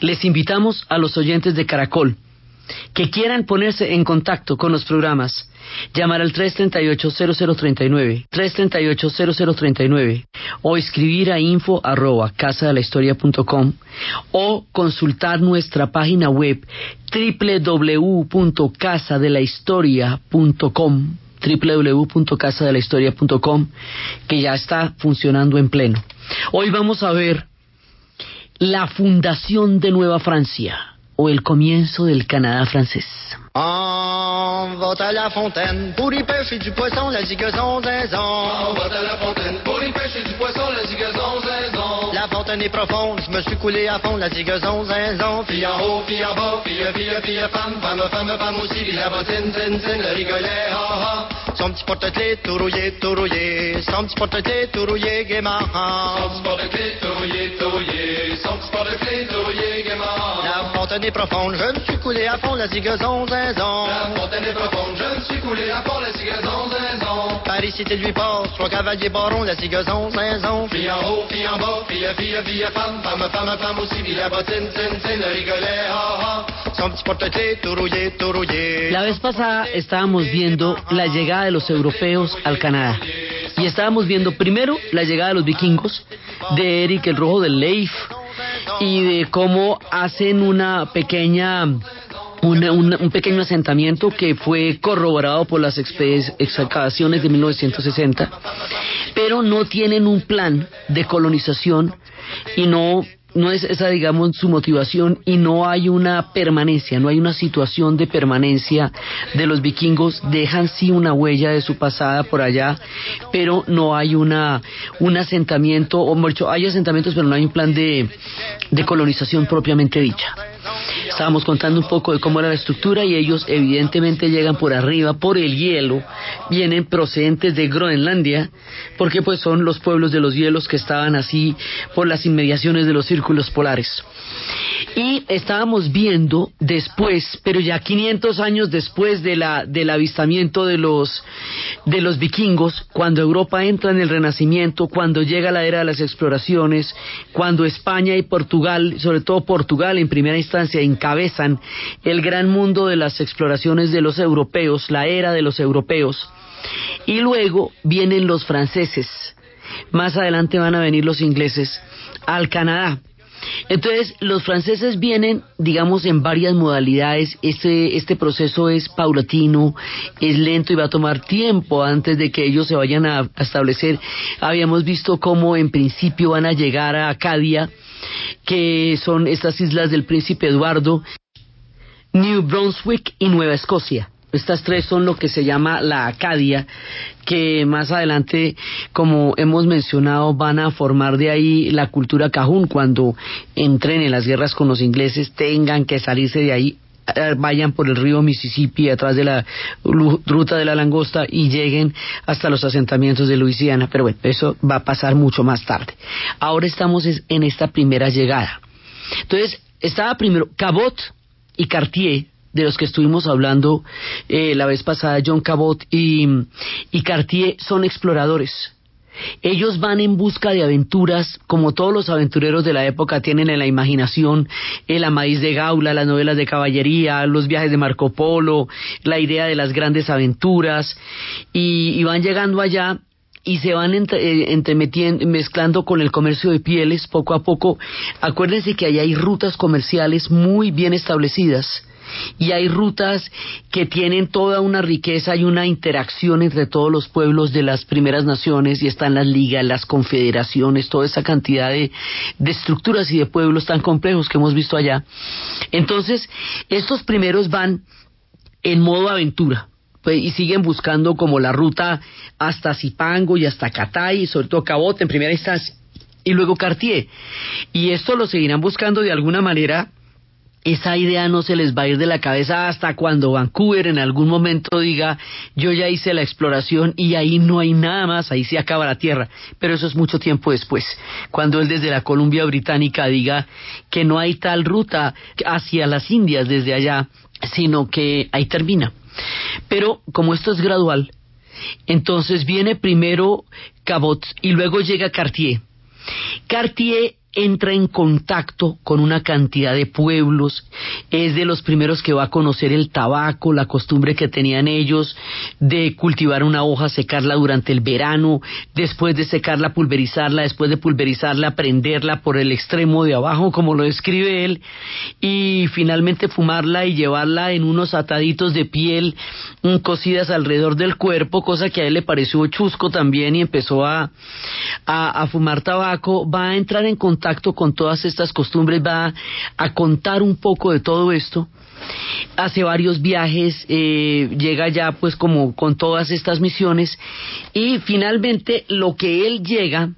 les invitamos a los oyentes de Caracol que quieran ponerse en contacto con los programas, llamar al 338-0039, 338-0039, o escribir a info arroba casadelahistoria.com o consultar nuestra página web www.casadelahistoria.com www.casadelahistoria.com que ya está funcionando en pleno. Hoy vamos a ver la fundación de Nueva Francia o el comienzo del Canadá francés. On va à la fontaine pour y pêcher du poisson, la zigazon zinzon. On va à la fontaine pour y pêcher du poisson, la zigazon zinzon. La fontaine est profonde, je me suis coulé à fond, la zigazon zinzon. Fille en haut, fille en bas, fille, fille, fille, femme, femme, femme, femme aussi, puis la bottine, zin, zin, le rigolet, ha, ha. Son petit porte-clés tout rouillé, tout rouillé, son petit porte-clés tout rouillé, gaiement. Son petit porte-clés tout rouillé, tout rouillé, son petit porte-clés tout rouillé, gaiement. La fontaine est profonde, je me suis coulé à fond, la zigazon zinzon. La fontaine est profonde, je me suis coulé à fond, la zigazon zinzon. Paris, cité lui passe, trois cavaliers barons, la zigazon zinzon. Fille en haut, fille en bas, fille, fille, fille, femme, femme, femme, femme aussi, puis la bottine, tin, tin, le rigolet, ha, ha. Son petit porte-clés tout rouillé, tout rouillé. La vez pasada estábamos viendo la llegada de los europeos al Canadá. Y estábamos viendo primero la llegada de los vikingos, de Eric el Rojo del Leif, y de cómo hacen una pequeña una- un pequeño asentamiento que fue corroborado por las excavaciones de 1960, pero no tienen un plan de colonización y no no es esa digamos su motivación y no hay una permanencia, no hay una situación de permanencia de los vikingos, dejan sí una huella de su pasada por allá, pero no hay una un asentamiento, o dicho, hay asentamientos pero no hay un plan de, de colonización propiamente dicha. Estábamos contando un poco de cómo era la estructura y ellos evidentemente llegan por arriba, por el hielo, vienen procedentes de Groenlandia, porque pues son los pueblos de los hielos que estaban así por las inmediaciones de los círculos polares. Y estábamos viendo después, pero ya 500 años después de la, del avistamiento de los, de los vikingos, cuando Europa entra en el Renacimiento, cuando llega la era de las exploraciones, cuando España y Portugal, sobre todo Portugal en primera instancia, encabezan el gran mundo de las exploraciones de los europeos, la era de los europeos. Y luego vienen los franceses, más adelante van a venir los ingleses al Canadá. Entonces, los franceses vienen, digamos, en varias modalidades. Este, este proceso es paulatino, es lento y va a tomar tiempo antes de que ellos se vayan a, a establecer. Habíamos visto cómo en principio van a llegar a Acadia, que son estas islas del príncipe Eduardo, New Brunswick y Nueva Escocia. Estas tres son lo que se llama la Acadia, que más adelante, como hemos mencionado, van a formar de ahí la cultura cajún cuando entren en las guerras con los ingleses, tengan que salirse de ahí vayan por el río Mississippi atrás de la ruta de la langosta y lleguen hasta los asentamientos de Luisiana. Pero bueno, eso va a pasar mucho más tarde. Ahora estamos es- en esta primera llegada. Entonces, estaba primero Cabot y Cartier, de los que estuvimos hablando eh, la vez pasada, John Cabot y, y Cartier son exploradores. Ellos van en busca de aventuras, como todos los aventureros de la época tienen en la imaginación el Amadís de Gaula, las novelas de caballería, los viajes de Marco Polo, la idea de las grandes aventuras, y, van llegando allá y se van entre, eh, mezclando con el comercio de pieles poco a poco. Acuérdense que allá hay rutas comerciales muy bien establecidas y hay rutas que tienen toda una riqueza y una interacción entre todos los pueblos de las primeras naciones y están las ligas, las confederaciones, toda esa cantidad de, de estructuras y de pueblos tan complejos que hemos visto allá. Entonces, estos primeros van en modo aventura pues, y siguen buscando como la ruta hasta Zipango y hasta Catay y sobre todo Cabote en primera instancia y luego Cartier y esto lo seguirán buscando de alguna manera esa idea no se les va a ir de la cabeza hasta cuando Vancouver en algún momento diga yo ya hice la exploración y ahí no hay nada más, ahí se acaba la tierra. Pero eso es mucho tiempo después, cuando él desde la Columbia Británica diga que no hay tal ruta hacia las Indias desde allá, sino que ahí termina. Pero como esto es gradual, entonces viene primero Cabot y luego llega Cartier. Cartier entra en contacto con una cantidad de pueblos, es de los primeros que va a conocer el tabaco, la costumbre que tenían ellos de cultivar una hoja, secarla durante el verano, después de secarla pulverizarla, después de pulverizarla prenderla por el extremo de abajo, como lo describe él, y finalmente fumarla y llevarla en unos ataditos de piel mm, cosidas alrededor del cuerpo, cosa que a él le pareció chusco también y empezó a, a, fumar tabaco, va a entrar en contacto con todas estas costumbres, va a contar un poco de todo esto hace varios viajes, eh, llega ya pues como con todas estas misiones y finalmente lo que él llega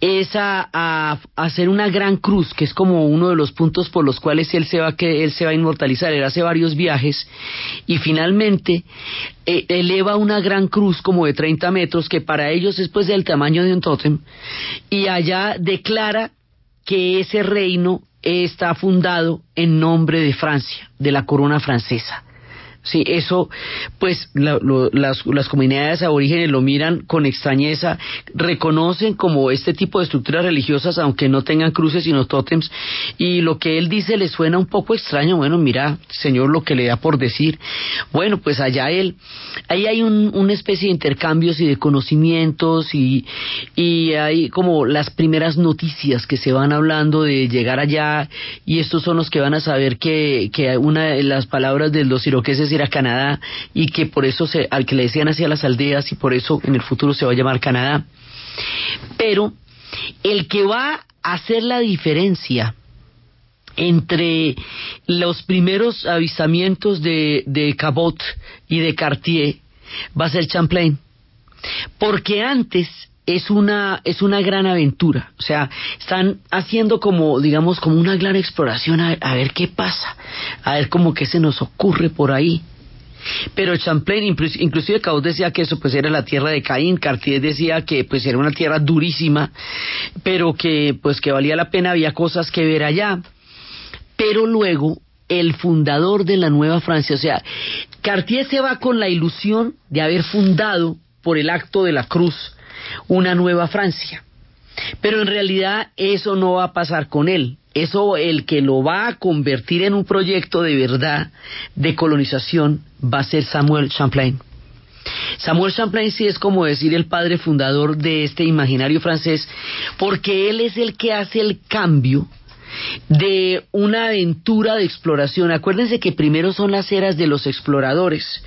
es a, hacer una gran cruz, que es como uno de los puntos por los cuales él se va, que él se va a inmortalizar. Él hace varios viajes y finalmente eh, eleva una gran cruz como de 30 metros, que para ellos es pues del tamaño de un tótem, y allá declara que ese reino está fundado en nombre de Francia, de la corona francesa. Sí, eso, pues las, las, comunidades aborígenes lo miran con extrañeza, reconocen como este tipo de estructuras religiosas, aunque no tengan cruces sino tótems, y lo que él dice le suena un poco extraño. Bueno, mira, Señor, lo que le da por decir. Bueno, pues allá él, ahí hay un, una especie de intercambios y de conocimientos, y, y hay como las primeras noticias que se van hablando de llegar allá, y estos son los que van a saber que, que una de las palabras de los iroqueses a Canadá y que por eso se, al que le decían hacia las aldeas y por eso en el futuro se va a llamar Canadá. Pero el que va a hacer la diferencia entre los primeros avistamientos de, de Cabot y de Cartier va a ser Champlain. Porque antes es una, es una gran aventura. O sea, están haciendo como, digamos, como una gran exploración a, ver qué pasa, a ver cómo qué se nos ocurre por ahí. Pero Champlain, inclusive Cabot decía que eso pues era la tierra de Caín, Cartier decía que pues era una tierra durísima, pero que pues que valía la pena, había cosas que ver allá. Pero luego el fundador de la Nueva Francia, o sea, Cartier se va con la ilusión de haber fundado por el acto de la cruz una nueva Francia. Pero en realidad eso no va a pasar con él. Eso el que lo va a convertir en un proyecto de verdad de colonización va a ser Samuel Champlain. Samuel Champlain sí es como decir el padre fundador de este imaginario francés, porque él es el que hace el cambio de una aventura de exploración. Acuérdense que primero son las eras de los exploradores,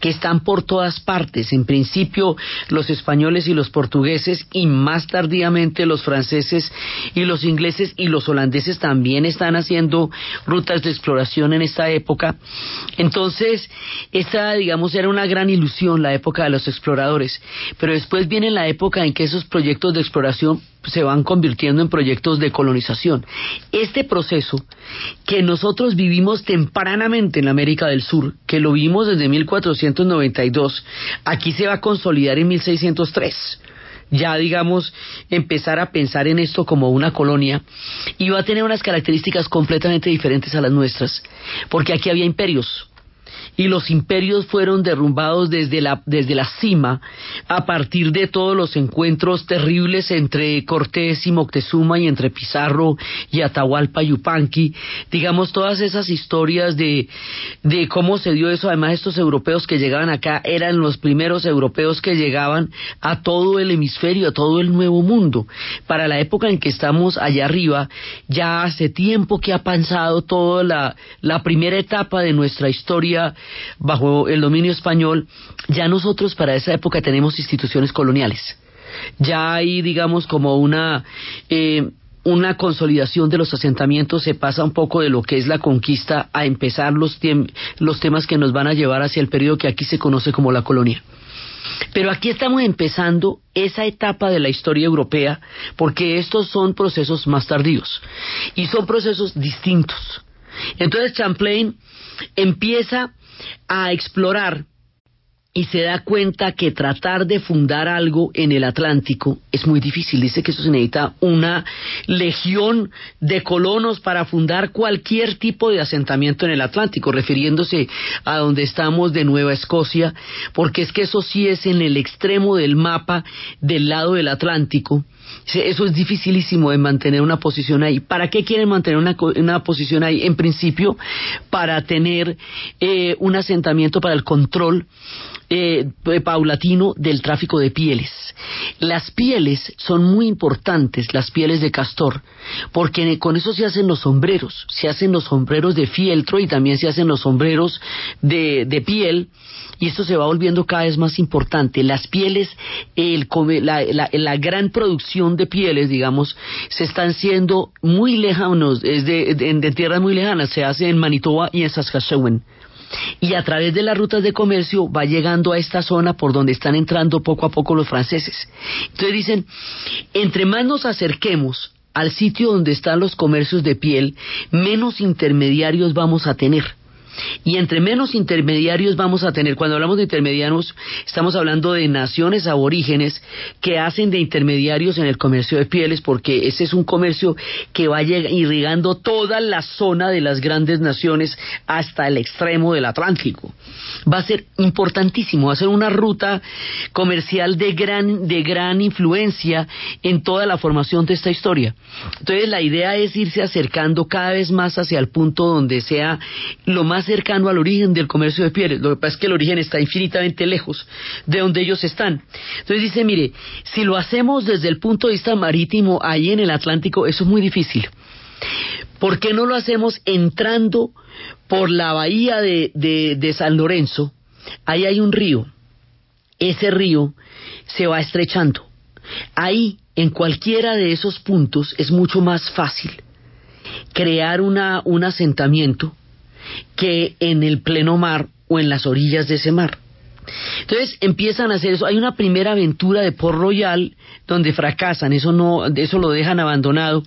que están por todas partes. En principio los españoles y los portugueses y más tardíamente los franceses y los ingleses y los holandeses también están haciendo rutas de exploración en esta época. Entonces, esta, digamos, era una gran ilusión la época de los exploradores. Pero después viene la época en que esos proyectos de exploración se van convirtiendo en proyectos de colonización. Este proceso que nosotros vivimos tempranamente en América del Sur, que lo vimos desde 1492, aquí se va a consolidar en 1603 ya digamos empezar a pensar en esto como una colonia y va a tener unas características completamente diferentes a las nuestras, porque aquí había imperios, y los imperios fueron derrumbados desde la, desde la cima a partir de todos los encuentros terribles entre Cortés y Moctezuma y entre Pizarro y Atahualpa Yupanqui, digamos todas esas historias de, de cómo se dio eso, además estos europeos que llegaban acá eran los primeros europeos que llegaban a todo el hemisferio, a todo el nuevo mundo. Para la época en que estamos allá arriba, ya hace tiempo que ha pasado toda la, la primera etapa de nuestra historia bajo el dominio español, ya nosotros para esa época tenemos instituciones coloniales. Ya hay, digamos, como una... Eh, una consolidación de los asentamientos se pasa un poco de lo que es la conquista a empezar los, los temas que nos van a llevar hacia el periodo que aquí se conoce como la colonia. Pero aquí estamos empezando esa etapa de la historia europea porque estos son procesos más tardíos y son procesos distintos. Entonces Champlain empieza a explorar y se da cuenta que tratar de fundar algo en el Atlántico es muy difícil. Dice que eso se necesita una legión de colonos para fundar cualquier tipo de asentamiento en el Atlántico, refiriéndose a donde estamos de Nueva Escocia, porque es que eso sí es en el extremo del mapa del lado del Atlántico Eso es dificilísimo de mantener una posición ahí. ¿Para qué quieren mantener una, una posición ahí? En principio, para tener eh, un asentamiento para el control eh, paulatino del tráfico de pieles. Las pieles son muy importantes, las pieles de castor, porque con eso se hacen los sombreros, se hacen los sombreros de fieltro y también se hacen los sombreros de, de piel y esto se va volviendo cada vez más importante. Las pieles, el, la, la, la, gran producción de pieles, digamos, se están siendo muy lejanos, es de, de, de tierras muy lejanas, se hace en Manitoba y en Saskatchewan y a través de las rutas de comercio va llegando a esta zona por donde están entrando poco a poco los franceses. Entonces dicen, entre más nos acerquemos al sitio donde están los comercios de piel, menos intermediarios vamos a tener. Y entre menos intermediarios vamos a tener, cuando hablamos de intermediarios, estamos hablando de naciones aborígenes que hacen de intermediarios en el comercio de pieles, porque ese es un comercio que va irrigando toda la zona de las grandes naciones hasta el extremo del Atlántico. Va a ser importantísimo, va a ser una ruta comercial de gran, de gran influencia en toda la formación de esta historia. Entonces la idea es irse acercando cada vez más hacia el punto donde sea lo más cercano al origen del comercio de pieles. Lo que pasa es que el origen está infinitamente lejos de donde ellos están. Entonces dice, mire, si lo hacemos desde el punto de vista marítimo ahí en el Atlántico, eso es muy difícil. ¿Por qué no lo hacemos entrando por la bahía de, de, de San Lorenzo? Ahí hay un río. Ese río se va estrechando. Ahí, en cualquiera de esos puntos, es mucho más fácil crear una, un asentamiento que en el pleno mar o en las orillas de ese mar. Entonces empiezan a hacer eso. Hay una primera aventura de Port Royal donde fracasan, eso no, eso lo dejan abandonado.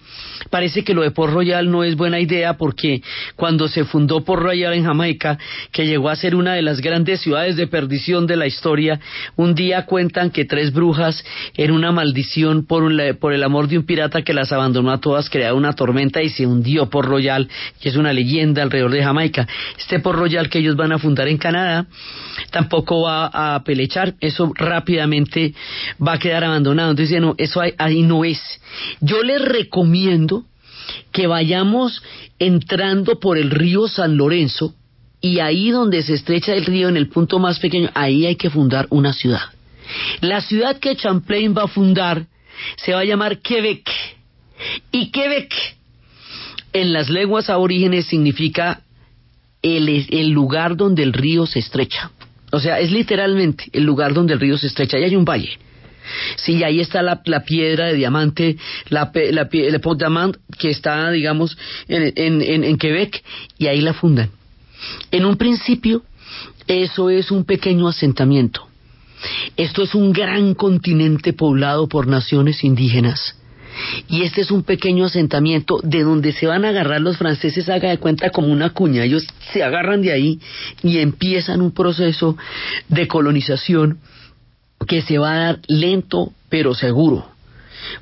Parece que lo de Port Royal no es buena idea porque cuando se fundó Port Royal en Jamaica, que llegó a ser una de las grandes ciudades de perdición de la historia, un día cuentan que tres brujas en una maldición por, por el amor de un pirata que las abandonó a todas, crearon una tormenta y se hundió Port Royal, que es una leyenda alrededor de Jamaica. Este Port Royal que ellos van a fundar en Canadá tampoco va a pelechar, eso rápidamente va a quedar abandonado. Entonces, no, eso ahí, no es. Yo les recomiendo que vayamos entrando por el río San Lorenzo y ahí donde se estrecha el río en el punto más pequeño, ahí hay que fundar una ciudad. La ciudad que Champlain va a fundar se va a llamar Quebec. Y Quebec en las lenguas aborígenes significa el, el lugar donde el río se estrecha. O sea, es literalmente el lugar donde el río se estrecha y hay un valle. Sí, ahí está la, piedra de diamante, la, la, el pot diamant que está, digamos, en, en, en Quebec y ahí la fundan. En un principio, eso es un pequeño asentamiento. Esto es un gran continente poblado por naciones indígenas y este es un pequeño asentamiento de donde se van a agarrar los franceses, haga de cuenta como una cuña, ellos se agarran de ahí y empiezan un proceso de colonización que se va a dar lento pero seguro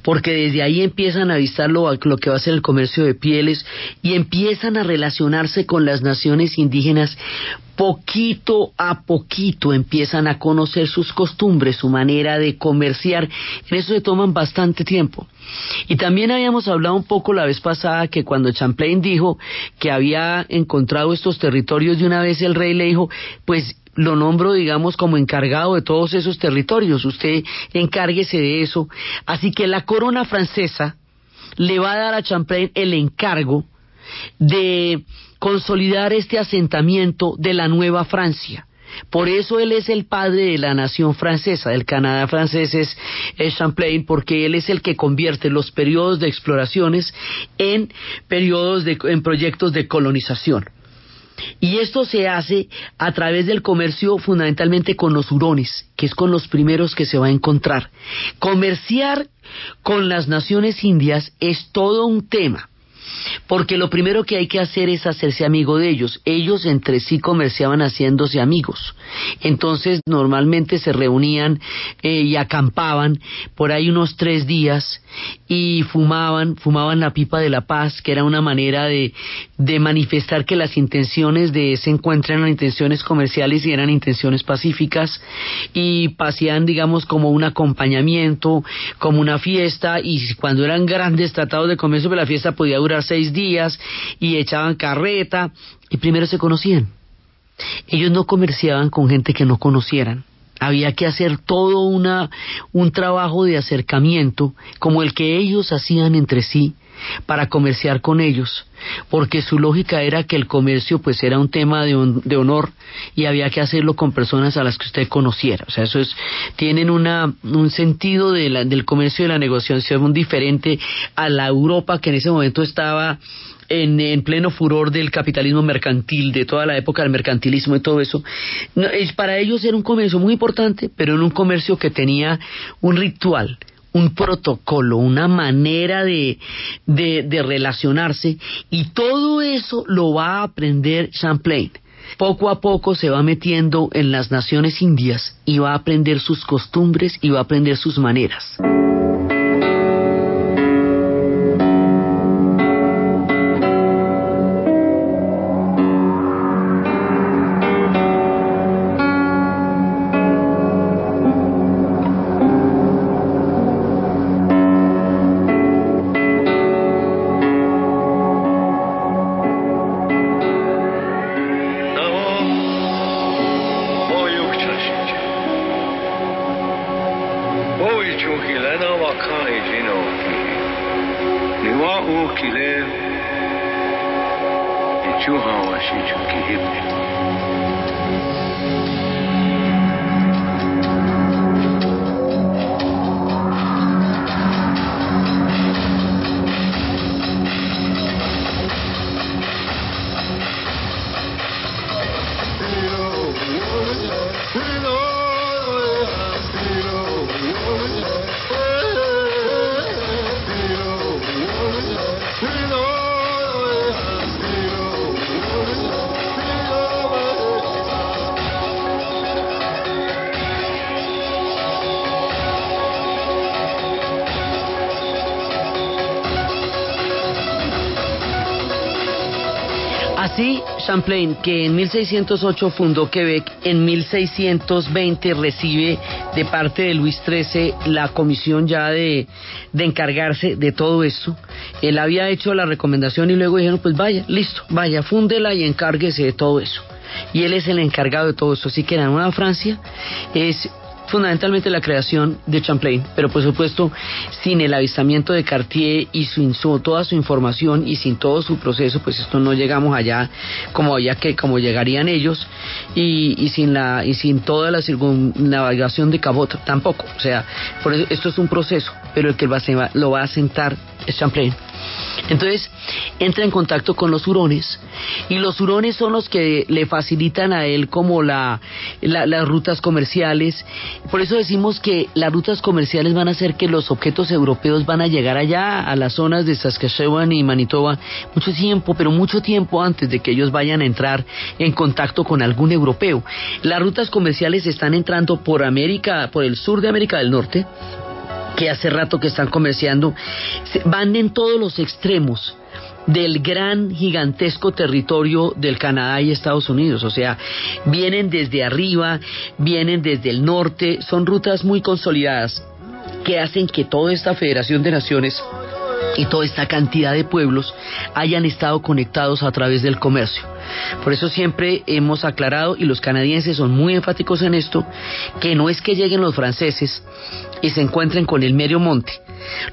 porque desde ahí empiezan a avistar lo, lo, que va a ser el comercio de pieles y empiezan a relacionarse con las naciones indígenas poquito a poquito empiezan a conocer sus costumbres, su manera de comerciar. En eso se toman bastante tiempo. Y también habíamos hablado un poco la vez pasada que cuando Champlain dijo que había encontrado estos territorios de una vez el rey le dijo, pues lo nombro, digamos, como encargado de todos esos territorios. Usted encárguese de eso. Así que la corona francesa le va a dar a Champlain el encargo de consolidar este asentamiento de la Nueva Francia. Por eso él es el padre de la nación francesa, del Canadá francés es, Champlain, porque él es el que convierte los periodos de exploraciones en periodos de, en proyectos de colonización. Y esto se hace a través del comercio fundamentalmente con los hurones, que es con los primeros que se va a encontrar. Comerciar con las naciones indias es todo un tema Porque lo primero que hay que hacer es hacerse amigo de ellos. Ellos entre sí comerciaban haciéndose amigos. Entonces normalmente se reunían eh, y acampaban por ahí unos tres días y fumaban, fumaban la pipa de la paz, que era una manera de, de manifestar que las intenciones de ese encuentro eran intenciones comerciales y eran intenciones pacíficas y paseaban digamos como un acompañamiento, como una fiesta y cuando eran grandes tratados de comercio la fiesta podía durar seis días y echaban carreta y primero se conocían. Ellos no comerciaban con gente que no conocieran. Había que hacer todo una, un trabajo de acercamiento como el que ellos hacían entre sí para comerciar con ellos, porque su lógica era que el comercio pues era un tema de, honor y había que hacerlo con personas a las que usted conociera. O sea, eso es, tienen una, un sentido del comercio y de la negociación diferente a la Europa que en ese momento estaba en, en, pleno furor del capitalismo mercantil, de toda la época del mercantilismo y todo eso. es, para ellos era un comercio muy importante, pero en un comercio que tenía un ritual, un protocolo, una manera de, de, relacionarse y todo eso lo va a aprender Champlain poco a poco se va metiendo en las naciones indias y va a aprender sus costumbres y va a aprender sus maneras. Champlain, que en 1608 fundó Quebec, en 1620 recibe de parte de Luis XIII la comisión ya de, de encargarse de todo esto. Él había hecho la recomendación y luego dijeron, pues vaya, listo, vaya, fúndela y encárguese de todo eso. Y él es el encargado de todo eso. Así que la Nueva Francia es fundamentalmente la creación de Champlain, pero por supuesto sin el avistamiento de Cartier y sin toda su información y sin todo su proceso, pues esto no llegamos allá como allá que como llegarían ellos y, sin la y sin toda la circunnavegación de Cabot tampoco, o sea, por eso esto es un proceso, pero el que lo va a sentar es Champlain. Entonces entra en contacto con los hurones y los hurones son los que le facilitan a él como la, las rutas comerciales. Por eso decimos que las rutas comerciales van a hacer que los objetos europeos van a llegar allá a las zonas de Saskatchewan y Manitoba mucho tiempo, pero mucho tiempo antes de que ellos vayan a entrar en contacto con algún europeo. Las rutas comerciales están entrando por América, por el sur de América del Norte, que hace rato que están comerciando, van en todos los extremos del gran gigantesco territorio del Canadá y Estados Unidos. O sea, vienen desde arriba, vienen desde el norte, son rutas muy consolidadas que hacen que toda esta Federación de Naciones y toda esta cantidad de pueblos hayan estado conectados a través del comercio. Por eso siempre hemos aclarado, y los canadienses son muy enfáticos en esto, que no es que lleguen los franceses y se encuentren con el medio monte,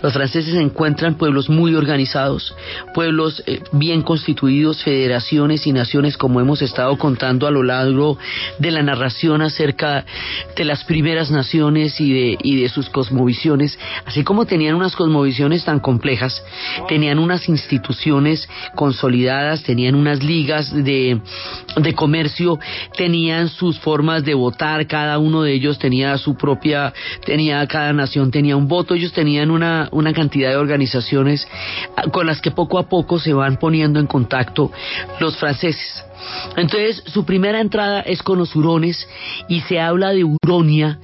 los franceses encuentran pueblos muy organizados, pueblos eh, bien constituidos, federaciones y naciones como hemos estado contando a lo largo de la narración acerca de las primeras naciones y de, y de sus cosmovisiones, así como tenían unas cosmovisiones tan complejas, tenían unas instituciones consolidadas, tenían unas ligas de, de comercio tenían sus formas de votar, cada uno de ellos tenía su propia, tenía, cada nación tenía un voto, ellos tenían una, una cantidad de organizaciones ah, con las que poco a poco se van poniendo en contacto los franceses. Entonces, su primera entrada es con los hurones y se habla de Uronia.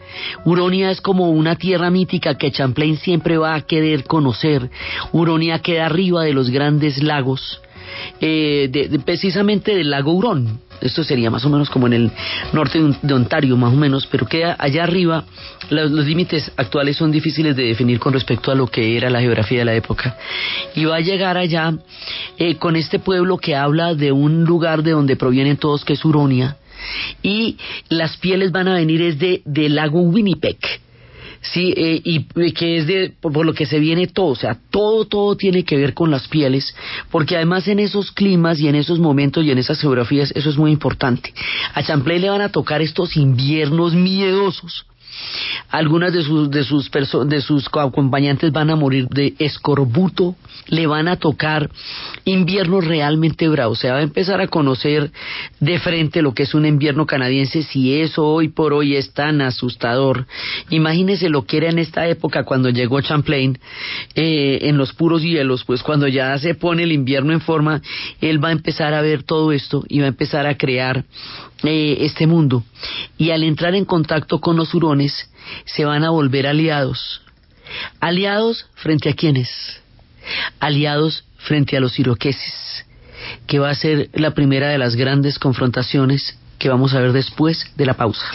Uronia es como una tierra mítica que Champlain siempre va a querer conocer. Uronia queda arriba de los grandes lagos, eh, precisamente del lago Hurón esto sería más o menos como en el norte de Ontario, más o menos, pero queda allá arriba. Los, límites actuales son difíciles de definir con respecto a lo que era la geografía de la época. Y va a llegar allá eh, con este pueblo que habla de un lugar de donde provienen todos, que es Uronia, y las pieles van a venir es de, del lago Winnipeg sí, eh, y que es de por, lo que se viene todo, o sea, todo, todo tiene que ver con las pieles, porque además en esos climas y en esos momentos y en esas geografías eso es muy importante. A Champlain le van a tocar estos inviernos miedosos. Algunas de sus de sus de sus acompañantes van a morir de escorbuto, le van a tocar inviernos realmente bravos. Se va a empezar a conocer de frente lo que es un invierno canadiense, si eso hoy por hoy es tan asustador. Imagínese lo que era en esta época cuando llegó Champlain eh, en los puros hielos, pues cuando ya se pone el invierno en forma, él va a empezar a ver todo esto y va a empezar a crear eh, este mundo. Y al entrar en contacto con los hurones, se van a volver aliados. ¿Aliados frente a quiénes? aliados frente a los iroqueses, que va a ser la primera de las grandes confrontaciones que vamos a ver después de la pausa.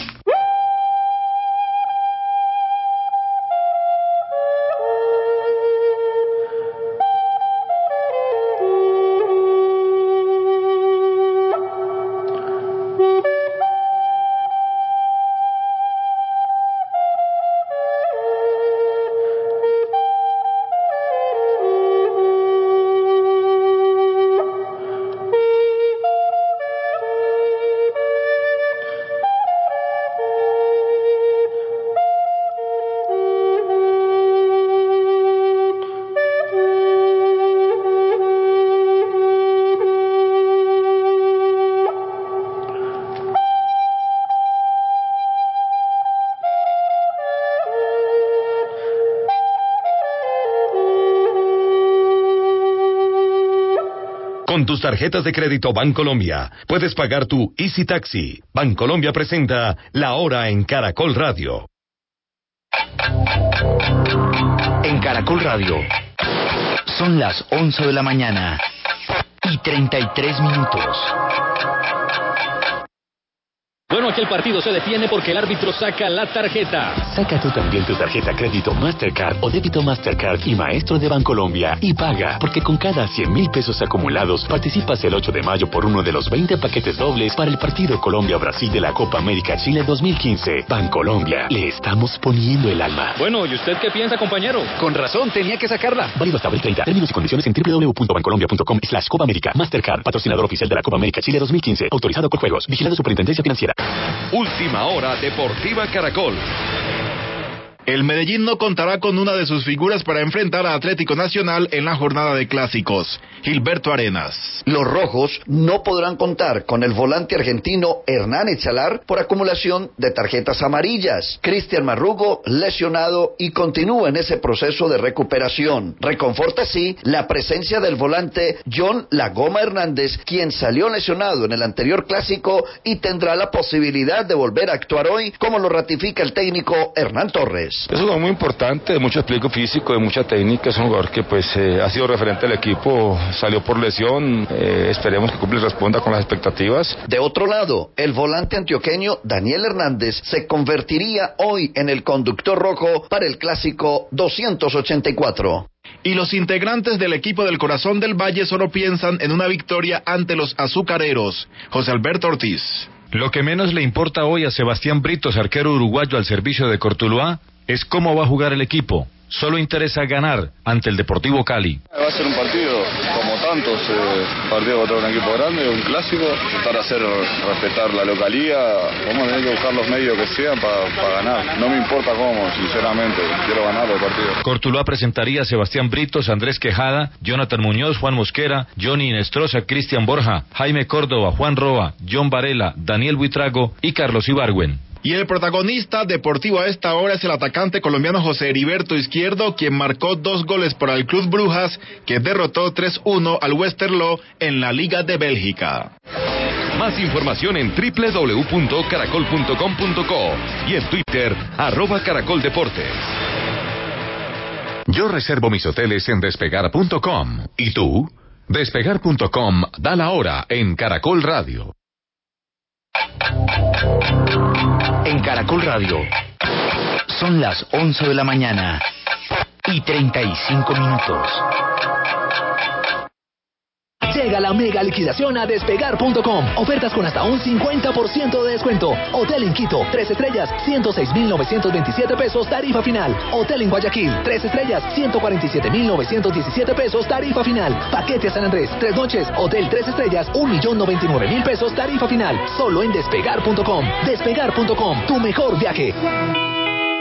Tus tarjetas de crédito Bancolombia puedes pagar tu Easy Taxi. Bancolombia presenta La Hora en Caracol Radio. En Caracol Radio son las 11 de la mañana y 33 minutos. Bueno, aquel partido se detiene porque el árbitro saca la tarjeta. Saca tú también tu tarjeta crédito Mastercard o débito Mastercard y Maestro de Bancolombia y paga, porque con cada 100 mil pesos acumulados participas el 8 de mayo por uno de los 20 paquetes dobles para el partido Colombia-Brasil de la Copa América Chile 2015. Bancolombia, le estamos poniendo el alma. Bueno, ¿y usted qué piensa, compañero? Con razón, tenía que sacarla. Válido hasta abril 30. Términos y condiciones en www.bancolombia.com slash Copa América. Mastercard, patrocinador oficial de la Copa América Chile 2015. Autorizado por Juegos. Vigilado Superintendencia Financiera. Última hora Deportiva Caracol. El Medellín no contará con una de sus figuras para enfrentar a Atlético Nacional en la jornada de clásicos, Gilberto Arenas. Los rojos no podrán contar con el volante argentino Hernán Echalar por acumulación de tarjetas amarillas. Cristian Marrugo lesionado y continúa en ese proceso de recuperación. Reconforta así la presencia del volante John Lagoma Hernández, quien salió lesionado en el anterior clásico y tendrá la posibilidad de volver a actuar hoy, como lo ratifica el técnico Hernán Torres. Es un jugador muy importante, de mucho explico físico, de mucha técnica. Es un jugador que pues eh, ha sido referente al equipo, salió por lesión. Eh, esperemos que cumple y responda con las expectativas. De otro lado, el volante antioqueño Daniel Hernández se convertiría hoy en el conductor rojo para el clásico 284. Y los integrantes del equipo del Corazón del Valle solo piensan en una victoria ante los azucareros. José Alberto Ortiz. Lo que menos le importa hoy a Sebastián Britos, arquero uruguayo al servicio de Cortuluá, es cómo va a jugar el equipo. Solo interesa ganar ante el Deportivo Cali. Va a ser un partido como Santos, eh, partido contra un equipo grande, un clásico, tratar de hacer respetar la localía, vamos a tener que buscar los medios que sean para ganar. No me importa cómo, sinceramente, quiero ganar el partido. Cortuluá presentaría a Sebastián Britos, Andrés Quejada, Jonathan Muñoz, Juan Mosquera, Johnny Inestrosa, Cristian Borja, Jaime Córdoba, Juan Roa, John Varela, Daniel Buitrago y Carlos Ibargüen. Y el protagonista deportivo a esta hora es el atacante colombiano José Heriberto Izquierdo, quien marcó dos goles por el Club Brujas, que derrotó 3-1 al Westerlo en la Liga de Bélgica. Más información en www.caracol.com.co y en Twitter, arroba caracoldeportes. Yo reservo mis hoteles en despegar.com. ¿Y tú? Despegar.com da la hora en Caracol Radio. En Caracol Radio son las 11 de la mañana y 35 minutos. Llega la mega liquidación a despegar.com. Ofertas con hasta un 50% de descuento. Hotel en Quito, 3 estrellas, 106,927 pesos, tarifa final. Hotel en Guayaquil, 3 estrellas, 147,917 pesos, tarifa final. Paquete a San Andrés, 3 noches, hotel 3 estrellas, 1,099,000 pesos, tarifa final. Solo en despegar.com. Despegar.com, tu mejor viaje.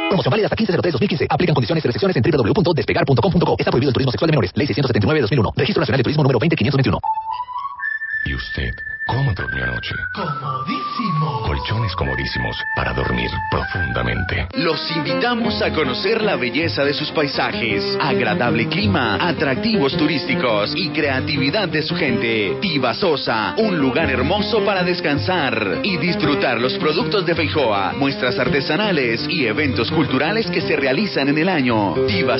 Promoción válida hasta 15 de 2015. Aplican condiciones y restricciones en www.despegar.com.co. Está prohibido el turismo sexual de menores. Ley 679 de 2001. Registro Nacional de Turismo número 20521. ¿Y usted cómo durmió anoche? Comodísimo. Colchones comodísimos para dormir profundamente. Los invitamos a conocer la belleza de sus paisajes, agradable clima, atractivos turísticos y creatividad de su gente. Sosa, un lugar hermoso para descansar y disfrutar los productos de Feijoa, muestras artesanales y eventos culturales que se realizan en el año.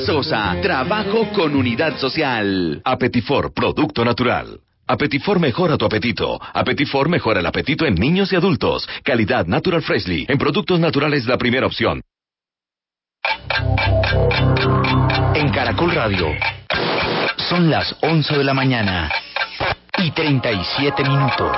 Sosa, trabajo con unidad social. Apetifor, producto natural. Apetifor mejora tu apetito. Apetifor mejora el apetito en niños y adultos. Calidad Natural Freshly. En productos naturales la primera opción. En Caracol Radio son las 11 de la mañana y 37 minutos.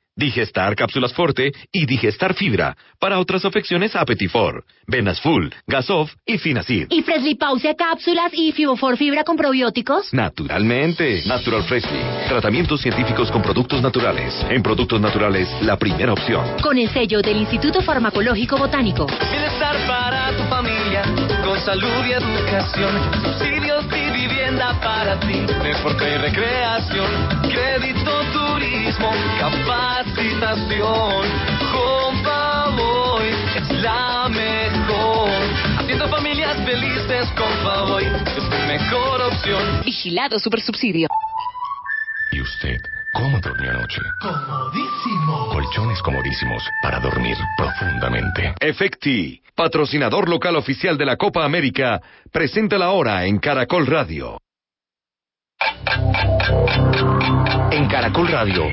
Digestar Cápsulas Forte y Digestar Fibra. Para otras afecciones, Apetifor, Venas Full, Gasof y Finacid. ¿Y Freshly Pause Cápsulas y Fibofor Fibra con probióticos? Naturalmente. Natural Freshly. Tratamientos científicos con productos naturales. En productos naturales, la primera opción. Con el sello del Instituto Farmacológico Botánico. Bienestar para tu familia, con salud y educación, vivienda para ti, deporte y recreación, crédito, turismo, capacitación. Con es la mejor. Haciendo familias felices con Favoy es tu mejor opción. Vigilado Supersubsidio. ¿Y usted cómo durmió anoche? Comodísimo. Colchones comodísimos para dormir profundamente. Efecti, patrocinador local oficial de la Copa América, presenta la hora en Caracol Radio. En Caracol Radio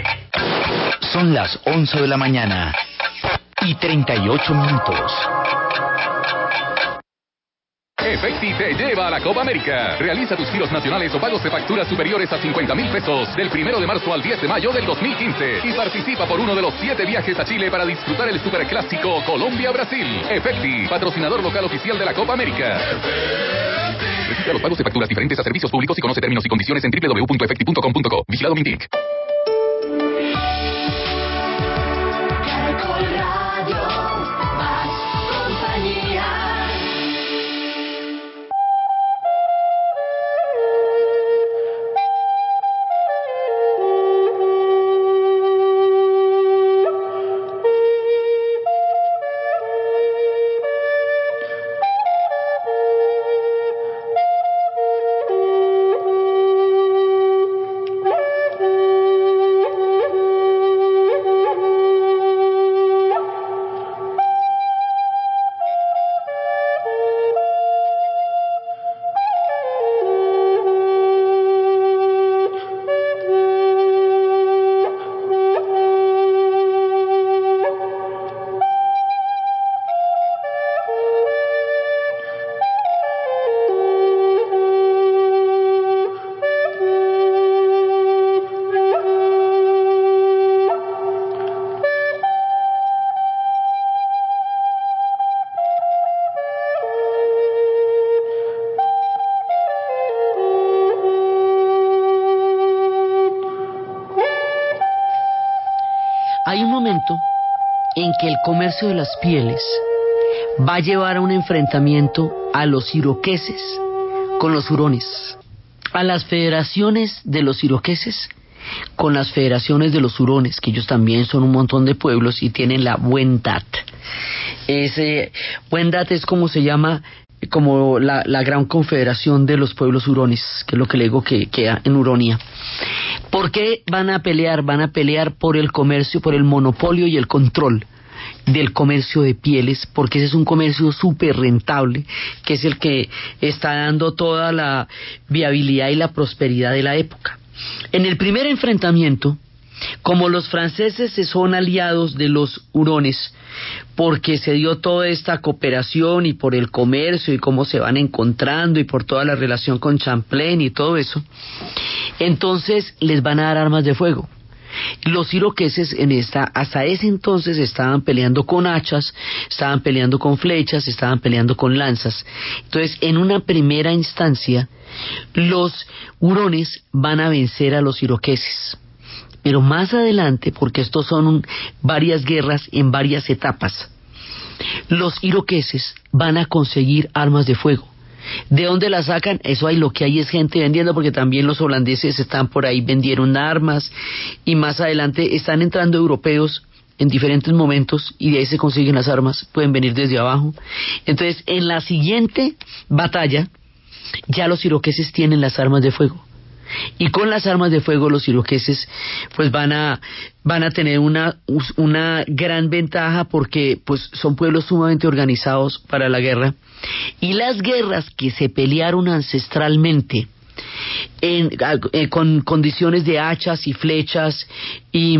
son las 11 de la mañana y 38 minutos. Efecti te lleva a la Copa América. Realiza tus giros nacionales o pagos de facturas superiores a 50 mil pesos del primero de marzo al 10 de mayo del 2015 y participa por uno de los siete viajes a Chile para disfrutar el superclásico Colombia-Brasil. Efecti, patrocinador local oficial de la Copa América. Registra los pagos de facturas diferentes a servicios públicos y conoce términos y condiciones en www.efecti.com.co. Vigilado Mintic. Que el comercio de las pieles va a llevar a un enfrentamiento a los iroqueses con los hurones, a las federaciones de los iroqueses con las federaciones de los hurones, que ellos también son un montón de pueblos y tienen la Wendat. Ese Wendat es como se llama como la, la, gran confederación de los pueblos hurones, que es lo que le digo que queda en Huronia. ¿Por qué van a pelear? Van a pelear por el comercio, por el monopolio y el control del comercio de pieles, porque ese es un comercio súper rentable, que es el que está dando toda la viabilidad y la prosperidad de la época. En el primer enfrentamiento, como los franceses se son aliados de los hurones, porque se dio toda esta cooperación y por el comercio y cómo se van encontrando y por toda la relación con Champlain y todo eso, entonces les van a dar armas de fuego. Los iroqueses en esta, hasta ese entonces estaban peleando con hachas, estaban peleando con flechas, estaban peleando con lanzas. Entonces, en una primera instancia, los hurones van a vencer a los iroqueses. Pero más adelante, porque estos son varias guerras en varias etapas, los iroqueses van a conseguir armas de fuego. ¿De dónde las sacan? Eso hay, lo que hay es gente vendiendo porque también los holandeses están por ahí, vendieron armas y más adelante están entrando europeos en diferentes momentos y de ahí se consiguen las armas, pueden venir desde abajo. Entonces, en la siguiente batalla, ya los iroqueses tienen las armas de fuego. Y con las armas de fuego los iroqueses pues van a van a tener una una gran ventaja porque pues son pueblos sumamente organizados para la guerra y las guerras que se pelearon ancestralmente en, eh, con condiciones de hachas y flechas y,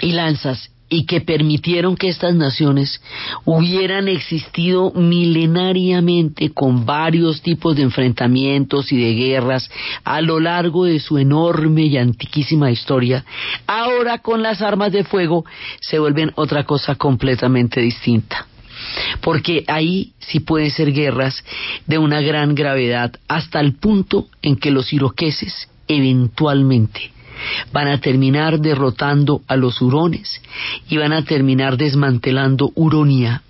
y lanzas y que permitieron que estas naciones hubieran existido milenariamente con varios tipos de enfrentamientos y de guerras a lo largo de su enorme y antiquísima historia, ahora con las armas de fuego se vuelven otra cosa completamente distinta. Porque ahí sí pueden ser guerras de una gran gravedad hasta el punto en que los iroqueses eventualmente van a terminar derrotando a los hurones y van a terminar desmantelando Huronia.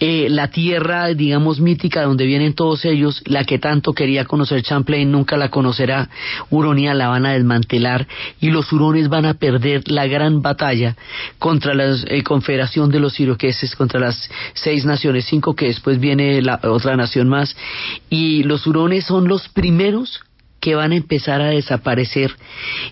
Eh, la tierra, digamos, mítica donde vienen todos ellos, la que tanto quería conocer Champlain, nunca la conocerá. Huronia la van a desmantelar y los hurones van a perder la gran batalla contra la eh, confederación de los iroqueses, contra las seis naciones, cinco que después viene la otra nación más. Y los hurones son los primeros que van a empezar a desaparecer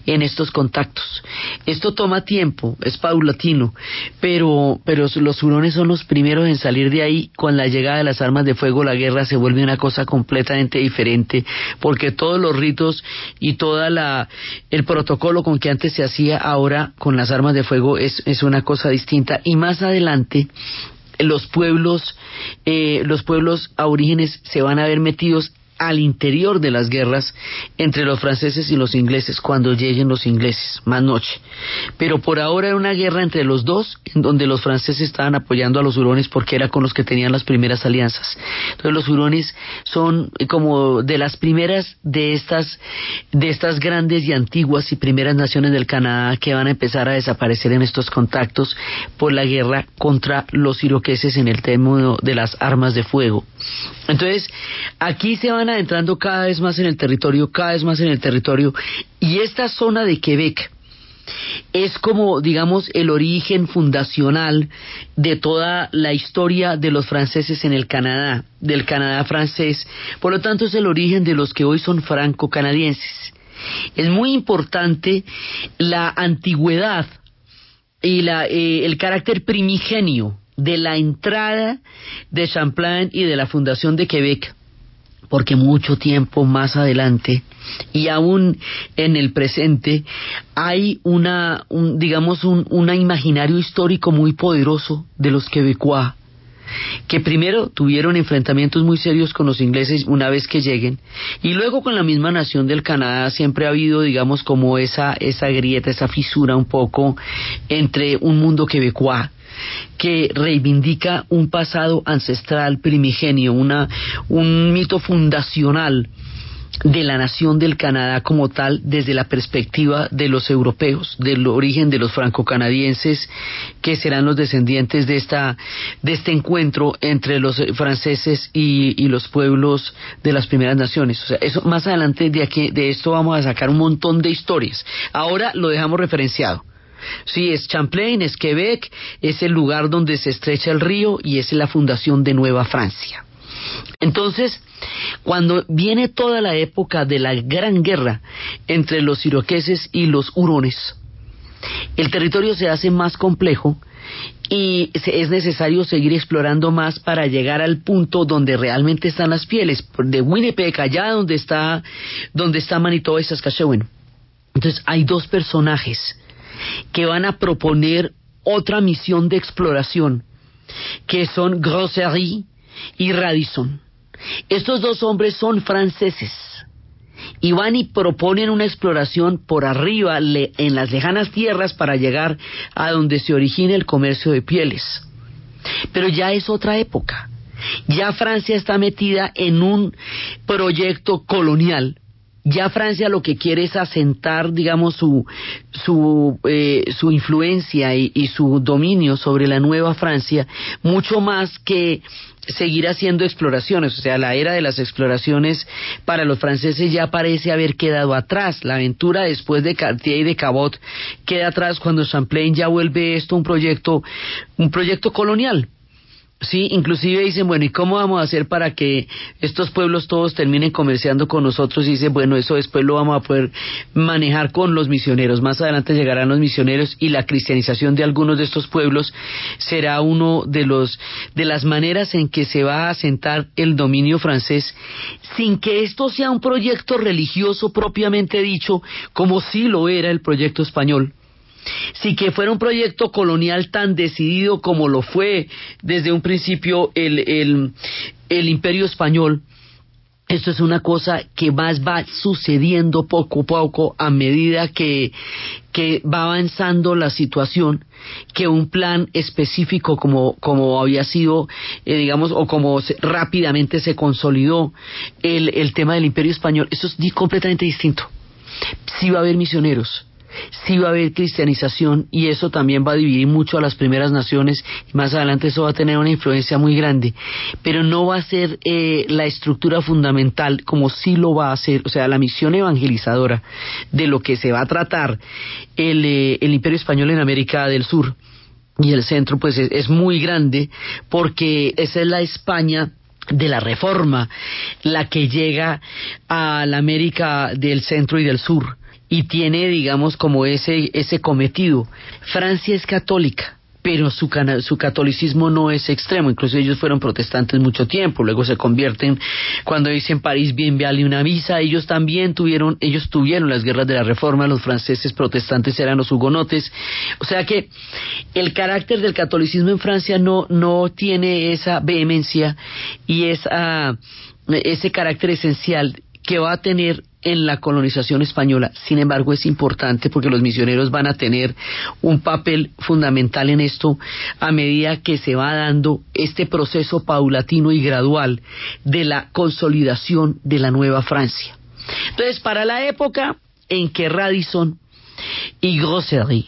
en estos contactos. Esto toma tiempo, es paulatino, pero, pero los hurones son los primeros en salir de ahí. Con la llegada de las armas de fuego, la guerra se vuelve una cosa completamente diferente, porque todos los ritos y toda la el protocolo con que antes se hacía ahora con las armas de fuego es, es una cosa distinta. Y más adelante los pueblos, eh, los pueblos aborígenes se van a ver metidos al interior de las guerras entre los franceses y los ingleses cuando lleguen los ingleses, más noche. Pero por ahora era una guerra entre los dos, en donde los franceses estaban apoyando a los hurones porque era con los que tenían las primeras alianzas. Entonces los hurones son como de las primeras de estas, de estas grandes y antiguas y primeras naciones del Canadá que van a empezar a desaparecer en estos contactos por la guerra contra los iroqueses en el tema de las armas de fuego. Entonces, aquí se van adentrando cada vez más en el territorio, cada vez más en el territorio, y esta zona de Quebec es como, digamos, el origen fundacional de toda la historia de los franceses en el Canadá, del Canadá francés, por lo tanto es el origen de los que hoy son franco-canadienses. Es muy importante la antigüedad y la, eh, el carácter primigenio de la entrada de Champlain y de la fundación de Quebec, porque mucho tiempo más adelante y aún en el presente hay una, un, digamos, un imaginario histórico muy poderoso de los quebecois que primero tuvieron enfrentamientos muy serios con los ingleses una vez que lleguen y luego con la misma nación del Canadá. Siempre ha habido digamos como esa esa grieta esa fisura un poco entre un mundo quebecois que reivindica un pasado ancestral primigenio, una, un mito fundacional de la nación del Canadá como tal desde la perspectiva de los europeos, del origen de los franco-canadienses que serán los descendientes de esta de este encuentro entre los franceses y, los pueblos de las primeras naciones. O sea, eso más adelante de aquí de esto vamos a sacar un montón de historias. Ahora lo dejamos referenciado. Sí, es Champlain, es Quebec, es el lugar donde se estrecha el río y es la fundación de Nueva Francia. Entonces, cuando viene toda la época de la gran guerra entre los iroqueses y los hurones, el territorio se hace más complejo y es necesario seguir explorando más para llegar al punto donde realmente están las pieles, de Winnipeg, allá donde está, donde está Manitoba y Saskatchewan. Entonces hay dos personajes que van a proponer otra misión de exploración, que son Grosserie y Radisson. Estos dos hombres son franceses y van y proponen una exploración por arriba en las lejanas tierras para llegar a donde se origina el comercio de pieles. Pero ya es otra época. Ya Francia está metida en un proyecto colonial ya Francia lo que quiere es asentar, digamos, su, su, eh, su influencia y, su dominio sobre la nueva Francia, mucho más que seguir haciendo exploraciones. O sea, la era de las exploraciones para los franceses ya parece haber quedado atrás. La aventura después de Cartier y de Cabot queda atrás cuando Champlain ya vuelve esto un proyecto, un proyecto colonial. Sí, inclusive dicen, bueno, ¿y cómo vamos a hacer para que estos pueblos todos terminen comerciando con nosotros? Y dicen, bueno, eso después lo vamos a poder manejar con los misioneros. Más adelante llegarán los misioneros y la cristianización de algunos de estos pueblos será uno de los de las maneras en que se va a asentar el dominio francés sin que esto sea un proyecto religioso propiamente dicho, como sí lo era el proyecto español si que fuera un proyecto colonial tan decidido como lo fue desde un principio el, el, imperio español, esto es una cosa que más va sucediendo poco a poco a medida que, que va avanzando la situación, que un plan específico como, como había sido, eh, digamos, o como se, rápidamente se consolidó el, el tema del imperio español. Eso es completamente distinto. Sí va a haber misioneros, sí va a haber cristianización y eso también va a dividir mucho a las primeras naciones y más adelante eso va a tener una influencia muy grande, pero no va a ser eh, la estructura fundamental como sí lo va a ser, o sea, la misión evangelizadora de lo que se va a tratar el, eh, Imperio Español en América del Sur y el centro pues es, es muy grande porque esa es la España de la reforma, la que llega a la América del centro y del sur y tiene, digamos, como ese, ese cometido. Francia es católica, pero su, su catolicismo no es extremo, incluso ellos fueron protestantes mucho tiempo, luego se convierten, cuando dicen París bien veale una misa, ellos también tuvieron, ellos tuvieron las guerras de la reforma, los franceses protestantes eran los hugonotes, o sea que el carácter del catolicismo en Francia no, no tiene esa vehemencia y esa, ese carácter esencial que va a tener en la colonización española. Sin embargo, es importante porque los misioneros van a tener un papel fundamental en esto a medida que se va dando este proceso paulatino y gradual de la consolidación de la Nueva Francia. Entonces, para la época en que Radisson y Grosserie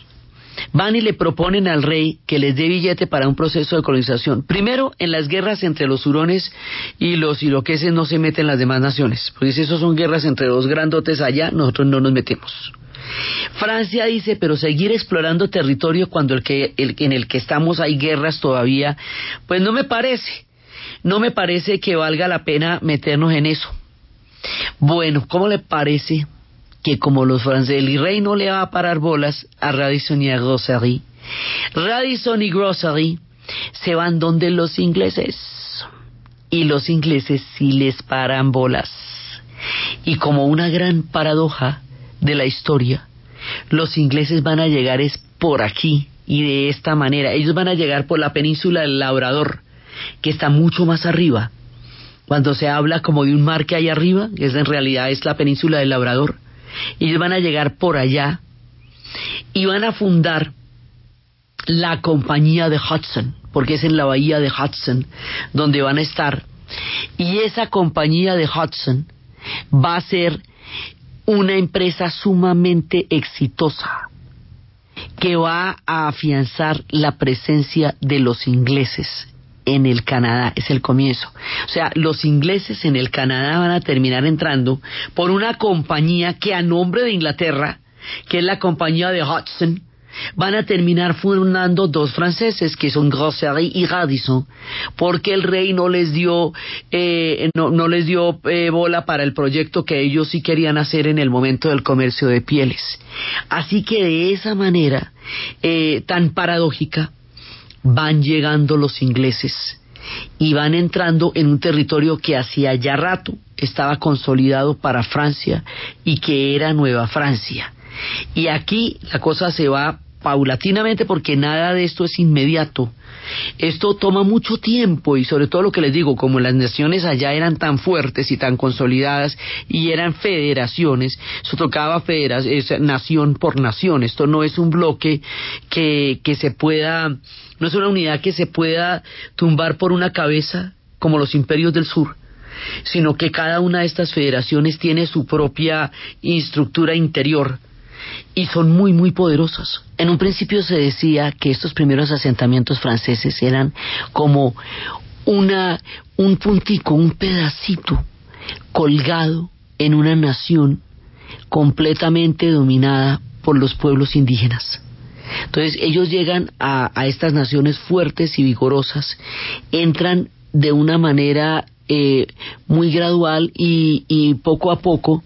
van y le proponen al rey que les dé billete para un proceso de colonización. Primero, en las guerras entre los hurones y los iroqueses no se meten las demás naciones, porque si eso son guerras entre dos grandotes allá, nosotros no nos metemos. Francia dice, pero seguir explorando territorio cuando el que, el, en el que estamos hay guerras todavía, pues no me parece, no me parece que valga la pena meternos en eso. Bueno, ¿cómo le parece que como los franceses, el rey no le va a parar bolas a Radisson y a Grosserie, Radisson y Grosserie se van donde los ingleses y los ingleses sí les paran bolas. Y como una gran paradoja de la historia, los ingleses van a llegar es por aquí y de esta manera. Ellos van a llegar por la península del Labrador, que está mucho más arriba. Cuando se habla como de un mar que hay arriba, es en realidad es la península del Labrador, ellos van a llegar por allá y van a fundar la compañía de Hudson, porque es en la bahía de Hudson donde van a estar. Y esa compañía de Hudson va a ser una empresa sumamente exitosa que va a afianzar la presencia de los ingleses en el Canadá, es el comienzo. O sea, los ingleses en el Canadá van a terminar entrando por una compañía que a nombre de Inglaterra, que es la compañía de Hudson, van a terminar fundando dos franceses que son Grossery y Radisson porque el rey no les dio eh, no, no, les dio eh, bola para el proyecto que ellos sí querían hacer en el momento del comercio de pieles así que de esa manera eh, tan paradójica van llegando los ingleses y van entrando en un territorio que hacía ya rato estaba consolidado para Francia y que era Nueva Francia. Y aquí la cosa se va paulatinamente porque nada de esto es inmediato. Esto toma mucho tiempo y sobre todo lo que les digo, como las naciones allá eran tan fuertes y tan consolidadas y eran federaciones, eso tocaba federas, es nación por nación, esto no es un bloque que, que se pueda, no es una unidad que se pueda tumbar por una cabeza como los imperios del sur sino que cada una de estas federaciones tiene su propia estructura interior y son muy, muy poderosas. En un principio se decía que estos primeros asentamientos franceses eran como una, un puntico, un pedacito colgado en una nación completamente dominada por los pueblos indígenas. Entonces ellos llegan a, a estas naciones fuertes y vigorosas, entran de una manera eh, muy gradual y, y poco a poco,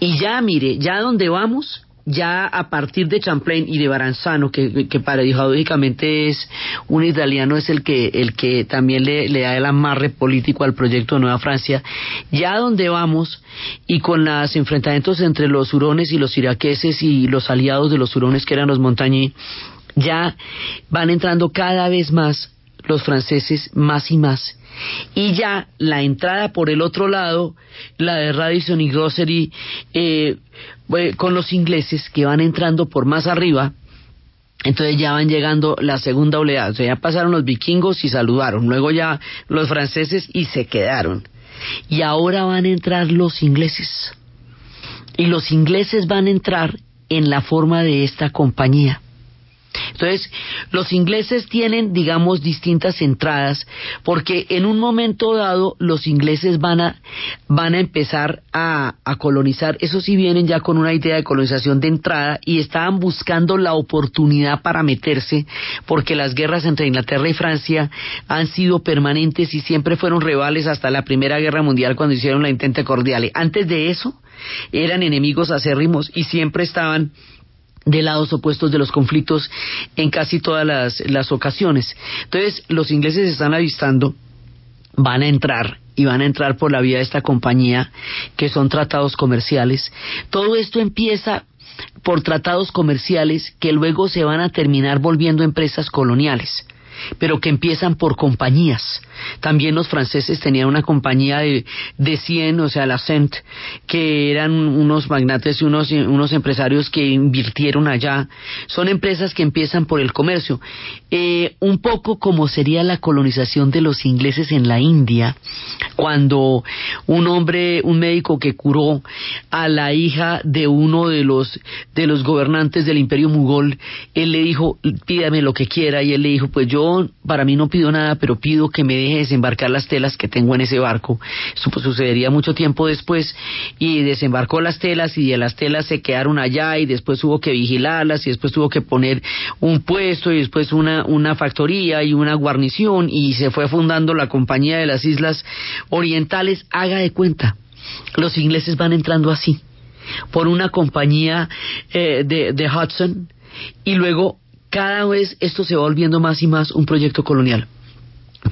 y ya mire, ya donde vamos, ya a partir de Champlain y de Baranzano, que, que paradójicamente es un italiano, es el que, el que también le, le, da el amarre político al proyecto de Nueva Francia, ya donde vamos y con los enfrentamientos entre los hurones y los iraqueses y los aliados de los hurones que eran los Montañí, ya van entrando cada vez más los franceses más y más y ya la entrada por el otro lado, la de Radisson y Grossery, eh, con los ingleses que van entrando por más arriba, entonces ya van llegando la segunda oleada, o sea, ya pasaron los vikingos y saludaron, luego ya los franceses y se quedaron. Y ahora van a entrar los ingleses. Y los ingleses van a entrar en la forma de esta compañía. Entonces, los ingleses tienen, digamos, distintas entradas, porque en un momento dado los ingleses van a, van a empezar a, colonizar, eso sí vienen ya con una idea de colonización de entrada y estaban buscando la oportunidad para meterse, porque las guerras entre Inglaterra y Francia han sido permanentes y siempre fueron rivales hasta la Primera Guerra Mundial cuando hicieron la Intente Cordiale. Antes de eso, eran enemigos acérrimos y siempre estaban de lados opuestos de los conflictos en casi todas las, las ocasiones. Entonces, los ingleses están avistando, van a entrar y van a entrar por la vía de esta compañía, que son tratados comerciales. Todo esto empieza por tratados comerciales que luego se van a terminar volviendo empresas coloniales pero que empiezan por compañías. También los franceses tenían una compañía de, de 100, o sea, la Cent, que eran unos magnates y unos, empresarios que invirtieron allá. Son empresas que empiezan por el comercio. Eh, un poco como sería la colonización de los ingleses en la India, cuando un hombre, un médico que curó a la hija de uno de los, de los gobernantes del imperio mugol, él le dijo, pídame lo que quiera, y él le dijo, pues yo para mí no pido nada, pero pido que me deje desembarcar las telas que tengo en ese barco. Pues, sucedería mucho tiempo después y desembarcó las telas y de las telas se quedaron allá y después hubo que vigilarlas y después tuvo que poner un puesto y después una, una factoría y una guarnición y se fue fundando la compañía de las Islas Orientales. Haga de cuenta, los ingleses van entrando así por una compañía eh, de, de Hudson y luego cada vez esto se va volviendo más y más un proyecto colonial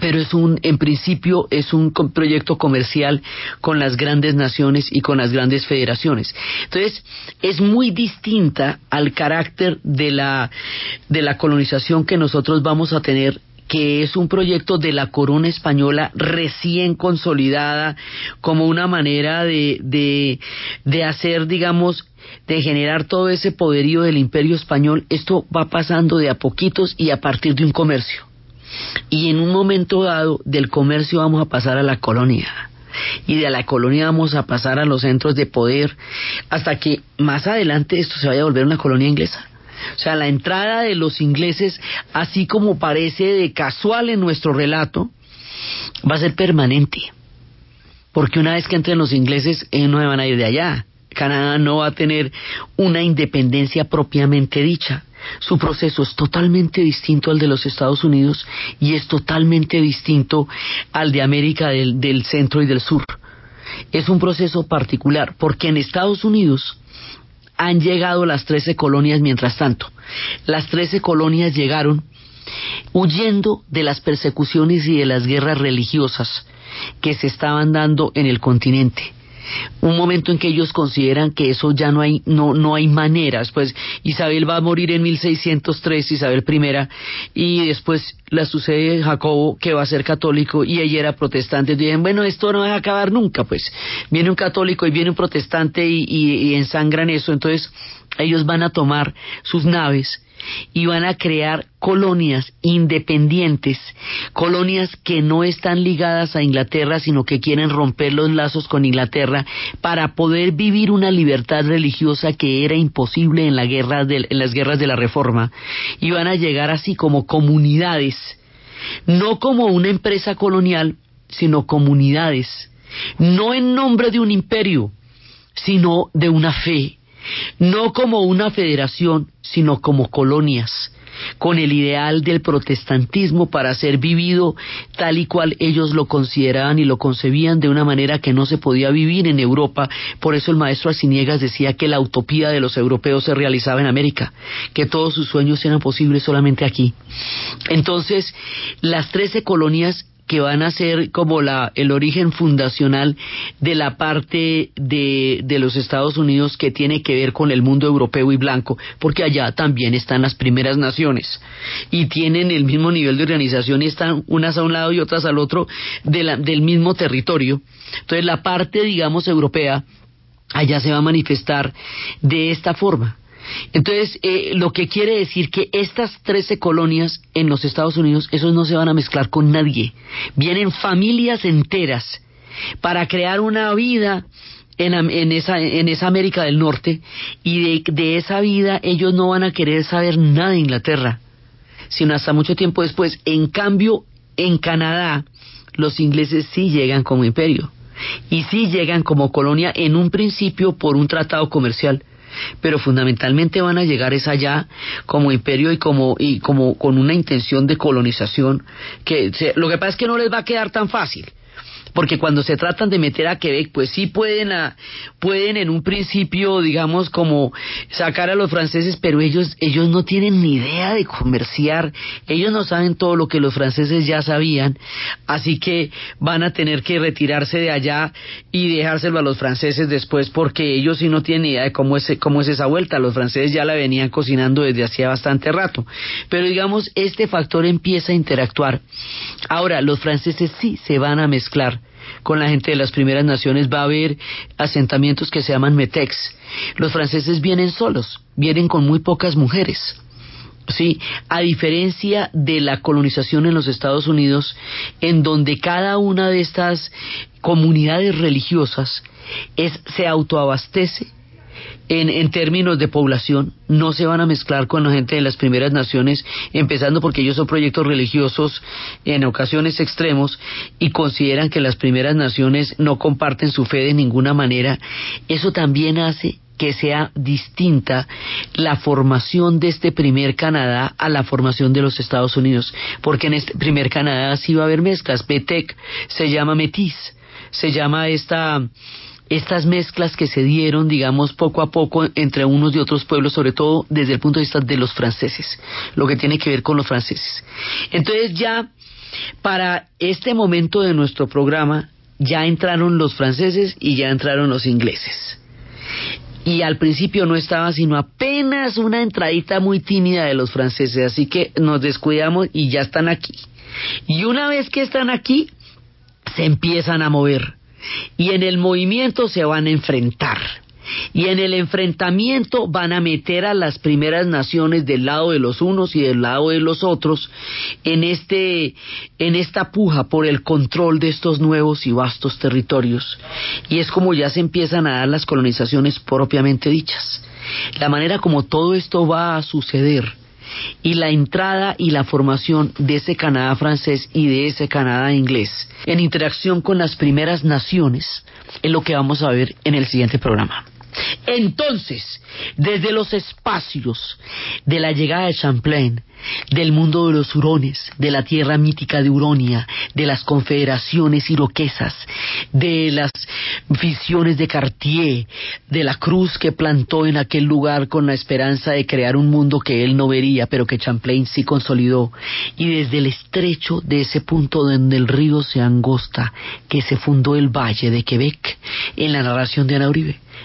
pero es un, en principio, es un proyecto comercial con las grandes naciones y con las grandes federaciones. Entonces, es muy distinta al carácter de la, de la colonización que nosotros vamos a tener que es un proyecto de la corona española recién consolidada como una manera de, de, de hacer, digamos, de generar todo ese poderío del imperio español, esto va pasando de a poquitos y a partir de un comercio. Y en un momento dado del comercio vamos a pasar a la colonia. y de la colonia vamos a pasar a los centros de poder hasta que más adelante esto se vaya a volver una colonia inglesa. O sea, la entrada de los ingleses, así como parece de casual en nuestro relato, va a ser permanente. Porque una vez que entren los ingleses, no se van a ir de allá. Canadá no va a tener una independencia propiamente dicha. Su proceso es totalmente distinto al de los Estados Unidos y es totalmente distinto al de América del, del centro y del sur. Es un proceso particular porque en Estados Unidos han llegado las trece colonias mientras tanto. Las trece colonias llegaron huyendo de las persecuciones y de las guerras religiosas que se estaban dando en el continente un momento en que ellos consideran que eso ya no hay no no hay maneras. Pues Isabel va a morir en 1603 Isabel I y después la sucede Jacobo que va a ser católico y ella era protestante. Dicen bueno esto no va a acabar nunca pues. Viene un católico y viene un protestante y, y ensangran eso entonces ellos van a tomar sus naves y van a crear colonias independientes, colonias que no están ligadas a Inglaterra, sino que quieren romper los lazos con Inglaterra para poder vivir una libertad religiosa que era imposible en, la guerra en las guerras de la Reforma. Y van a llegar así como comunidades, no como una empresa colonial, sino comunidades, no en nombre de un imperio, sino de una fe no como una federación, sino como colonias, con el ideal del protestantismo para ser vivido tal y cual ellos lo consideraban y lo concebían de una manera que no se podía vivir en Europa. Por eso el maestro Arciniegas decía que la utopía de los europeos se realizaba en América, que todos sus sueños eran posibles solamente aquí. Entonces, las trece colonias que van a ser como la, el origen fundacional de la parte de, de los Estados Unidos que tiene que ver con el mundo europeo y blanco, porque allá también están las primeras naciones y tienen el mismo nivel de organización y están unas a un lado y otras al otro del mismo territorio. Entonces la parte, digamos, europea allá se va a manifestar de esta forma. Entonces, eh, lo que quiere decir que estas 13 colonias en los Estados Unidos, esos no se van a mezclar con nadie. Vienen familias enteras para crear una vida en, en, esa, en esa América del Norte y de, de esa vida ellos no van a querer saber nada de Inglaterra, sino hasta mucho tiempo después. En cambio, en Canadá, los ingleses sí llegan como imperio y sí llegan como colonia en un principio por un tratado comercial pero fundamentalmente van a llegar es allá como imperio y como y como con una intención de colonización que lo que pasa es que no les va a quedar tan fácil porque cuando se tratan de meter a Quebec, pues sí pueden, a, pueden en un principio, digamos, como sacar a los franceses, pero ellos, ellos no tienen ni idea de comerciar, ellos no saben todo lo que los franceses ya sabían, así que van a tener que retirarse de allá y dejárselo a los franceses después, porque ellos sí no tienen idea de cómo es, cómo es esa vuelta, los franceses ya la venían cocinando desde hacía bastante rato, pero digamos, este factor empieza a interactuar. Ahora, los franceses sí se van a mezclar con la gente de las primeras naciones va a haber asentamientos que se llaman metex. Los franceses vienen solos, vienen con muy pocas mujeres. Sí, a diferencia de la colonización en los Estados Unidos, en donde cada una de estas comunidades religiosas es, se autoabastece en, en, términos de población, no se van a mezclar con la gente de las primeras naciones, empezando porque ellos son proyectos religiosos en ocasiones extremos y consideran que las primeras naciones no comparten su fe de ninguna manera. Eso también hace que sea distinta la formación de este primer Canadá a la formación de los Estados Unidos, porque en este primer Canadá sí va a haber mezclas. Betec se llama metis, se llama esta estas mezclas que se dieron, digamos, poco a poco entre unos y otros pueblos, sobre todo desde el punto de vista de los franceses, lo que tiene que ver con los franceses. Entonces ya, para este momento de nuestro programa, ya entraron los franceses y ya entraron los ingleses. Y al principio no estaba sino apenas una entradita muy tímida de los franceses, así que nos descuidamos y ya están aquí. Y una vez que están aquí, se empiezan a mover y en el movimiento se van a enfrentar. Y en el enfrentamiento van a meter a las primeras naciones del lado de los unos y del lado de los otros en este en esta puja por el control de estos nuevos y vastos territorios. Y es como ya se empiezan a dar las colonizaciones propiamente dichas. La manera como todo esto va a suceder y la entrada y la formación de ese Canadá francés y de ese Canadá inglés en interacción con las primeras naciones es lo que vamos a ver en el siguiente programa. Entonces, desde los espacios de la llegada de Champlain, del mundo de los hurones, de la tierra mítica de Huronia, de las confederaciones iroquesas, de las visiones de Cartier, de la cruz que plantó en aquel lugar con la esperanza de crear un mundo que él no vería, pero que Champlain sí consolidó, y desde el estrecho de ese punto donde el río se angosta, que se fundó el Valle de Quebec, en la narración de Ana Uribe,